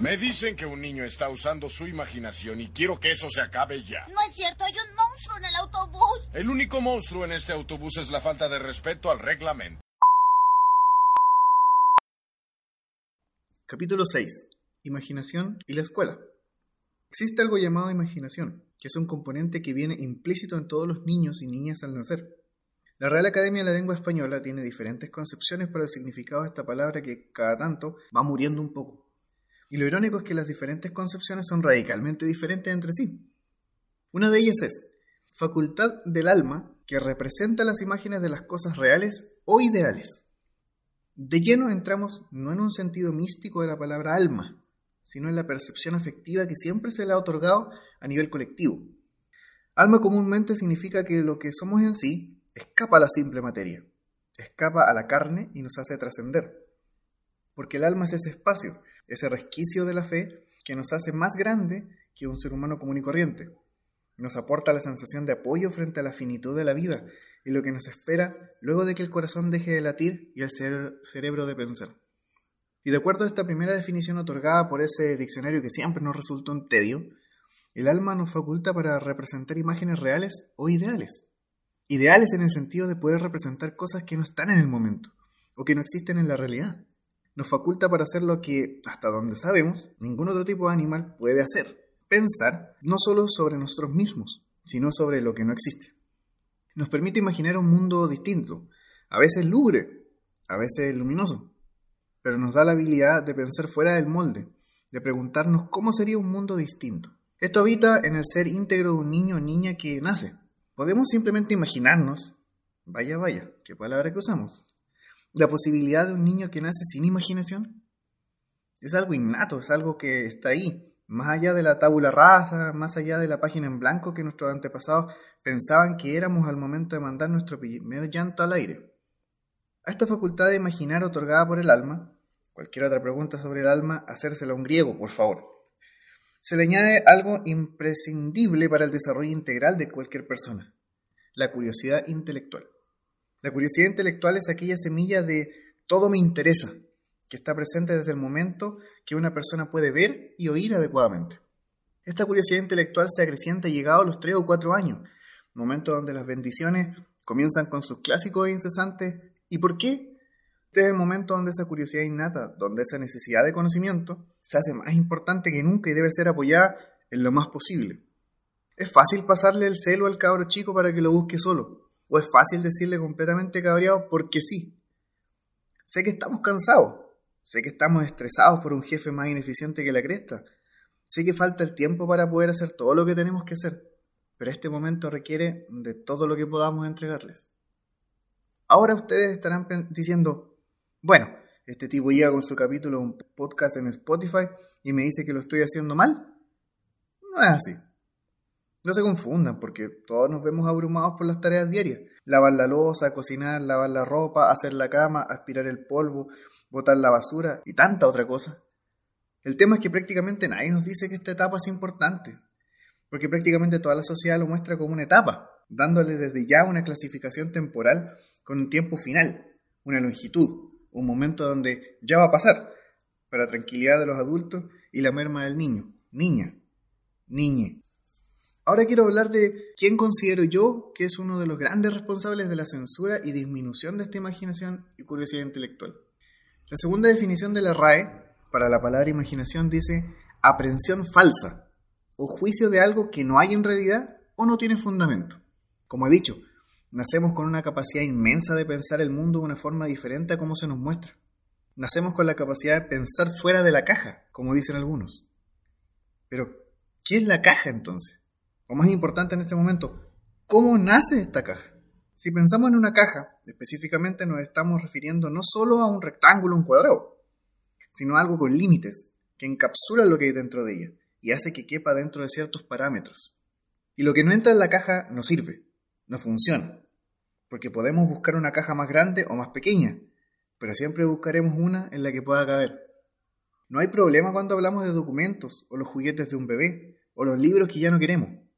Me dicen que un niño está usando su imaginación y quiero que eso se acabe ya. No es cierto, hay un monstruo en el autobús. El único monstruo en este autobús es la falta de respeto al reglamento. Capítulo 6. Imaginación y la escuela. Existe algo llamado imaginación, que es un componente que viene implícito en todos los niños y niñas al nacer. La Real Academia de la Lengua Española tiene diferentes concepciones para el significado de esta palabra que cada tanto va muriendo un poco. Y lo irónico es que las diferentes concepciones son radicalmente diferentes entre sí. Una de ellas es facultad del alma que representa las imágenes de las cosas reales o ideales. De lleno entramos no en un sentido místico de la palabra alma, sino en la percepción afectiva que siempre se le ha otorgado a nivel colectivo. Alma comúnmente significa que lo que somos en sí escapa a la simple materia, escapa a la carne y nos hace trascender. Porque el alma es ese espacio, ese resquicio de la fe que nos hace más grande que un ser humano común y corriente. Nos aporta la sensación de apoyo frente a la finitud de la vida y lo que nos espera luego de que el corazón deje de latir y el cerebro de pensar. Y de acuerdo a esta primera definición otorgada por ese diccionario que siempre nos resultó un tedio, el alma nos faculta para representar imágenes reales o ideales. Ideales en el sentido de poder representar cosas que no están en el momento o que no existen en la realidad. Nos faculta para hacer lo que, hasta donde sabemos, ningún otro tipo de animal puede hacer. Pensar no solo sobre nosotros mismos, sino sobre lo que no existe. Nos permite imaginar un mundo distinto, a veces lúgubre, a veces luminoso, pero nos da la habilidad de pensar fuera del molde, de preguntarnos cómo sería un mundo distinto. Esto habita en el ser íntegro de un niño o niña que nace, Podemos simplemente imaginarnos, vaya, vaya, qué palabra que usamos, la posibilidad de un niño que nace sin imaginación. Es algo innato, es algo que está ahí, más allá de la tabula rasa, más allá de la página en blanco que nuestros antepasados pensaban que éramos al momento de mandar nuestro primer llanto al aire. A esta facultad de imaginar otorgada por el alma, cualquier otra pregunta sobre el alma, hacérsela a un griego, por favor se le añade algo imprescindible para el desarrollo integral de cualquier persona, la curiosidad intelectual. La curiosidad intelectual es aquella semilla de todo me interesa, que está presente desde el momento que una persona puede ver y oír adecuadamente. Esta curiosidad intelectual se acrecienta llegado a los 3 o 4 años, momento donde las bendiciones comienzan con sus clásicos e incesantes ¿y por qué? Este es el momento donde esa curiosidad innata, donde esa necesidad de conocimiento se hace más importante que nunca y debe ser apoyada en lo más posible. Es fácil pasarle el celo al cabro chico para que lo busque solo, o es fácil decirle completamente cabreado porque sí. Sé que estamos cansados, sé que estamos estresados por un jefe más ineficiente que la cresta, sé que falta el tiempo para poder hacer todo lo que tenemos que hacer, pero este momento requiere de todo lo que podamos entregarles. Ahora ustedes estarán diciendo, bueno, este tipo llega con su capítulo un podcast en Spotify y me dice que lo estoy haciendo mal. No es así. No se confundan, porque todos nos vemos abrumados por las tareas diarias. Lavar la losa, cocinar, lavar la ropa, hacer la cama, aspirar el polvo, botar la basura y tanta otra cosa. El tema es que prácticamente nadie nos dice que esta etapa es importante, porque prácticamente toda la sociedad lo muestra como una etapa, dándole desde ya una clasificación temporal con un tiempo final, una longitud, un momento donde ya va a pasar, para tranquilidad de los adultos y la merma del niño, niña, niñe. Ahora quiero hablar de quién considero yo que es uno de los grandes responsables de la censura y disminución de esta imaginación y curiosidad intelectual. La segunda definición de la RAE para la palabra imaginación dice aprensión falsa o juicio de algo que no hay en realidad o no tiene fundamento. Como he dicho, Nacemos con una capacidad inmensa de pensar el mundo de una forma diferente a como se nos muestra. Nacemos con la capacidad de pensar fuera de la caja, como dicen algunos. Pero, ¿qué es la caja entonces? O más importante en este momento, ¿cómo nace esta caja? Si pensamos en una caja, específicamente nos estamos refiriendo no solo a un rectángulo, un cuadrado, sino a algo con límites, que encapsula lo que hay dentro de ella y hace que quepa dentro de ciertos parámetros. Y lo que no entra en la caja no sirve, no funciona, porque podemos buscar una caja más grande o más pequeña, pero siempre buscaremos una en la que pueda caber. No hay problema cuando hablamos de documentos o los juguetes de un bebé o los libros que ya no queremos.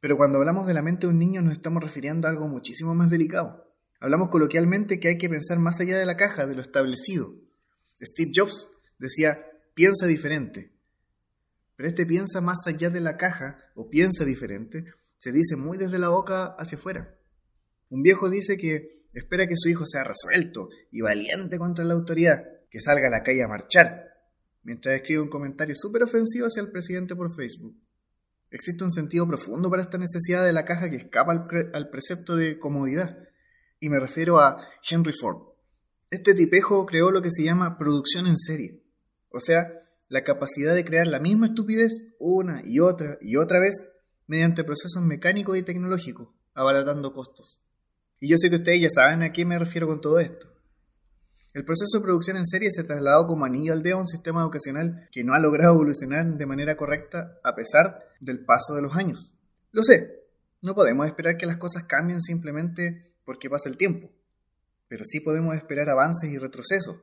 Pero cuando hablamos de la mente de un niño nos estamos refiriendo a algo muchísimo más delicado. Hablamos coloquialmente que hay que pensar más allá de la caja, de lo establecido. Steve Jobs decía, piensa diferente, Pero este piensa más allá de la caja o piensa diferente, se dice muy desde la boca hacia afuera. Un viejo dice que espera que su hijo sea resuelto y valiente contra la autoridad, que salga a la calle a marchar, mientras escribe un comentario súper ofensivo hacia el presidente por Facebook. Existe un sentido profundo para esta necesidad de la caja que escapa al, precepto de comodidad, y me refiero a Henry Ford. Este tipejo creó lo que se llama producción en serie, o sea, la capacidad de crear la misma estupidez una y otra y otra vez mediante procesos mecánicos y tecnológicos, abaratando costos. Y yo sé que ustedes ya saben a qué me refiero con todo esto. El proceso de producción en serie se trasladó como anillo al dedo a un sistema educacional que no ha logrado evolucionar de manera correcta a pesar del paso de los años. Lo sé, no podemos esperar que las cosas cambien simplemente porque pasa el tiempo, pero sí podemos esperar avances y retrocesos.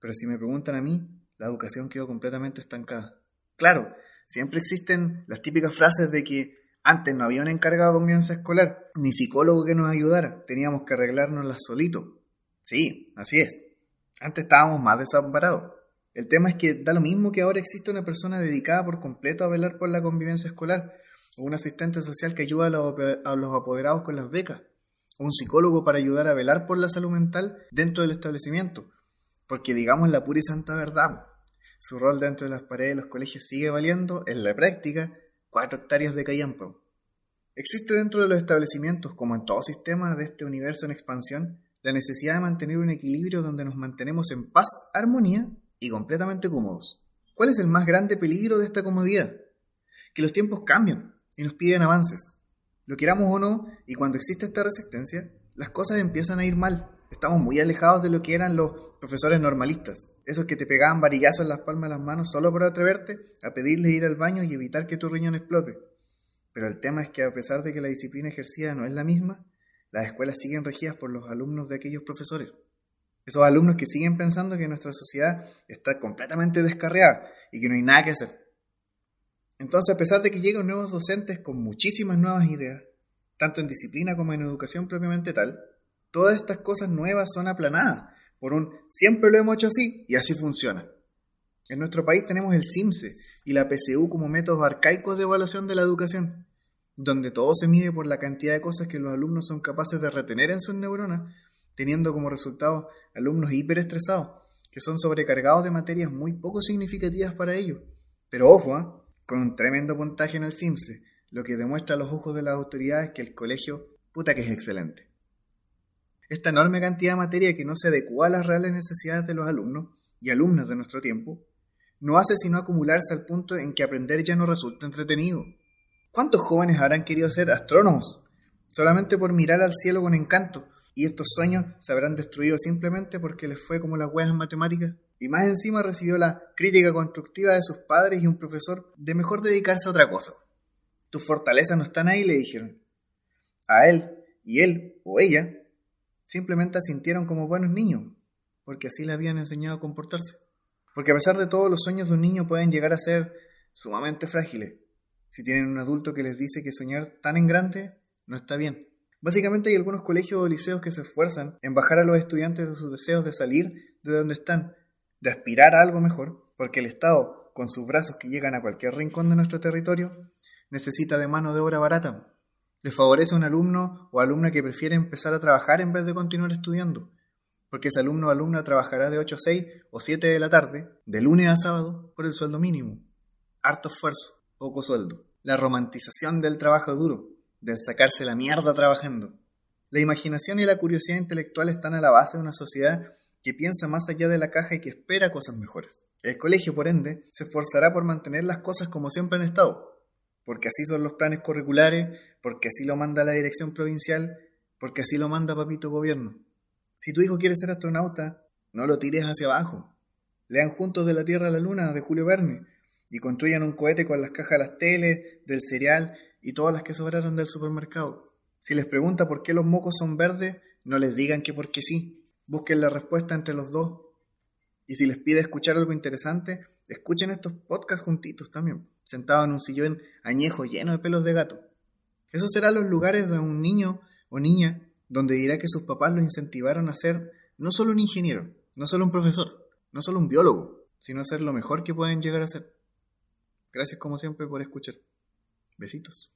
Pero si me preguntan a mí, la educación quedó completamente estancada. Claro, siempre existen las típicas frases de que antes no había un encargado de convivencia escolar, ni psicólogo que nos ayudara, teníamos que arreglárnoslas solito. Sí, así es. Antes estábamos más desamparados. El tema es que da lo mismo que ahora existe una persona dedicada por completo a velar por la convivencia escolar, o un asistente social que ayuda a los apoderados con las becas, o un psicólogo para ayudar a velar por la salud mental dentro del establecimiento, porque digamos la pura y santa verdad, su rol dentro de las paredes de los colegios sigue valiendo, en la práctica, cuatro hectáreas de callampo. Existe dentro de los establecimientos, como en todo sistema de este universo en expansión, la necesidad de mantener un equilibrio donde nos mantenemos en paz, armonía y completamente cómodos. ¿Cuál es el más grande peligro de esta comodidad? Que los tiempos cambian y nos piden avances. Lo queramos o no, y cuando existe esta resistencia, las cosas empiezan a ir mal. Estamos muy alejados de lo que eran los profesores normalistas, esos que te pegaban varillazos en las palmas de las manos solo por atreverte a pedirles ir al baño y evitar que tu riñón explote. Pero el tema es que a pesar de que la disciplina ejercida no es la misma, las escuelas siguen regidas por los alumnos de aquellos profesores. Esos alumnos que siguen pensando que nuestra sociedad está completamente descarriada y que no hay nada que hacer. Entonces, a pesar de que llegan nuevos docentes con muchísimas nuevas ideas, tanto en disciplina como en educación propiamente tal, todas estas cosas nuevas son aplanadas por un siempre lo hemos hecho así y así funciona. En nuestro país tenemos el CIMSE y la PCU como métodos arcaicos de evaluación de la educación, donde todo se mide por la cantidad de cosas que los alumnos son capaces de retener en sus neuronas, teniendo como resultado alumnos hiperestresados, que son sobrecargados de materias muy poco significativas para ellos. Pero ojo, ¿ah? con un tremendo puntaje en el CIMSE, lo que demuestra a los ojos de las autoridades que el colegio, puta que es excelente. Esta enorme cantidad de materia que no se adecua a las reales necesidades de los alumnos y alumnas de nuestro tiempo, no hace sino acumularse al punto en que aprender ya no resulta entretenido. ¿Cuántos jóvenes habrán querido ser astrónomos solamente por mirar al cielo con encanto y estos sueños se habrán destruido simplemente porque les fue como las huevas en matemáticas? Y más encima recibió la crítica constructiva de sus padres y un profesor de mejor dedicarse a otra cosa. Tus fortalezas no están ahí, le dijeron. A él y él o ella simplemente asintieron como buenos niños, porque así le habían enseñado a comportarse. Porque a pesar de todo, los sueños de un niño pueden llegar a ser sumamente frágiles, si tienen un adulto que les dice que soñar tan en grande no está bien. Básicamente hay algunos colegios o liceos que se esfuerzan en bajar a los estudiantes de sus deseos de salir de donde están, de aspirar a algo mejor, porque el Estado, con sus brazos que llegan a cualquier rincón de nuestro territorio, necesita de mano de obra barata, le favorece a un alumno o alumna que prefiere empezar a trabajar en vez de continuar estudiando, porque ese alumno o alumna trabajará de 8 a 6 o 7 de la tarde, de lunes a sábado, por el sueldo mínimo. Harto esfuerzo, poco sueldo. La romantización del trabajo duro, del sacarse la mierda trabajando. La imaginación y la curiosidad intelectual están a la base de una sociedad que piensa más allá de la caja y que espera cosas mejores. El colegio, por ende, se esforzará por mantener las cosas como siempre han estado, porque así son los planes curriculares, porque así lo manda la dirección provincial, porque así lo manda papito gobierno. Si tu hijo quiere ser astronauta, no lo tires hacia abajo. Lean juntos de la Tierra a la Luna de Julio Verne y construyan un cohete con las cajas de las teles, del cereal y todas las que sobraron del supermercado. Si les pregunta por qué los mocos son verdes, no les digan que porque sí. Busquen la respuesta entre los dos. Y si les pide escuchar algo interesante, escuchen estos podcasts juntitos también sentado en un sillón añejo lleno de pelos de gato. Esos serán los lugares de un niño o niña donde dirá que sus papás lo incentivaron a ser no solo un ingeniero, no solo un profesor, no solo un biólogo, sino a ser lo mejor que pueden llegar a ser. Gracias como siempre por escuchar. Besitos.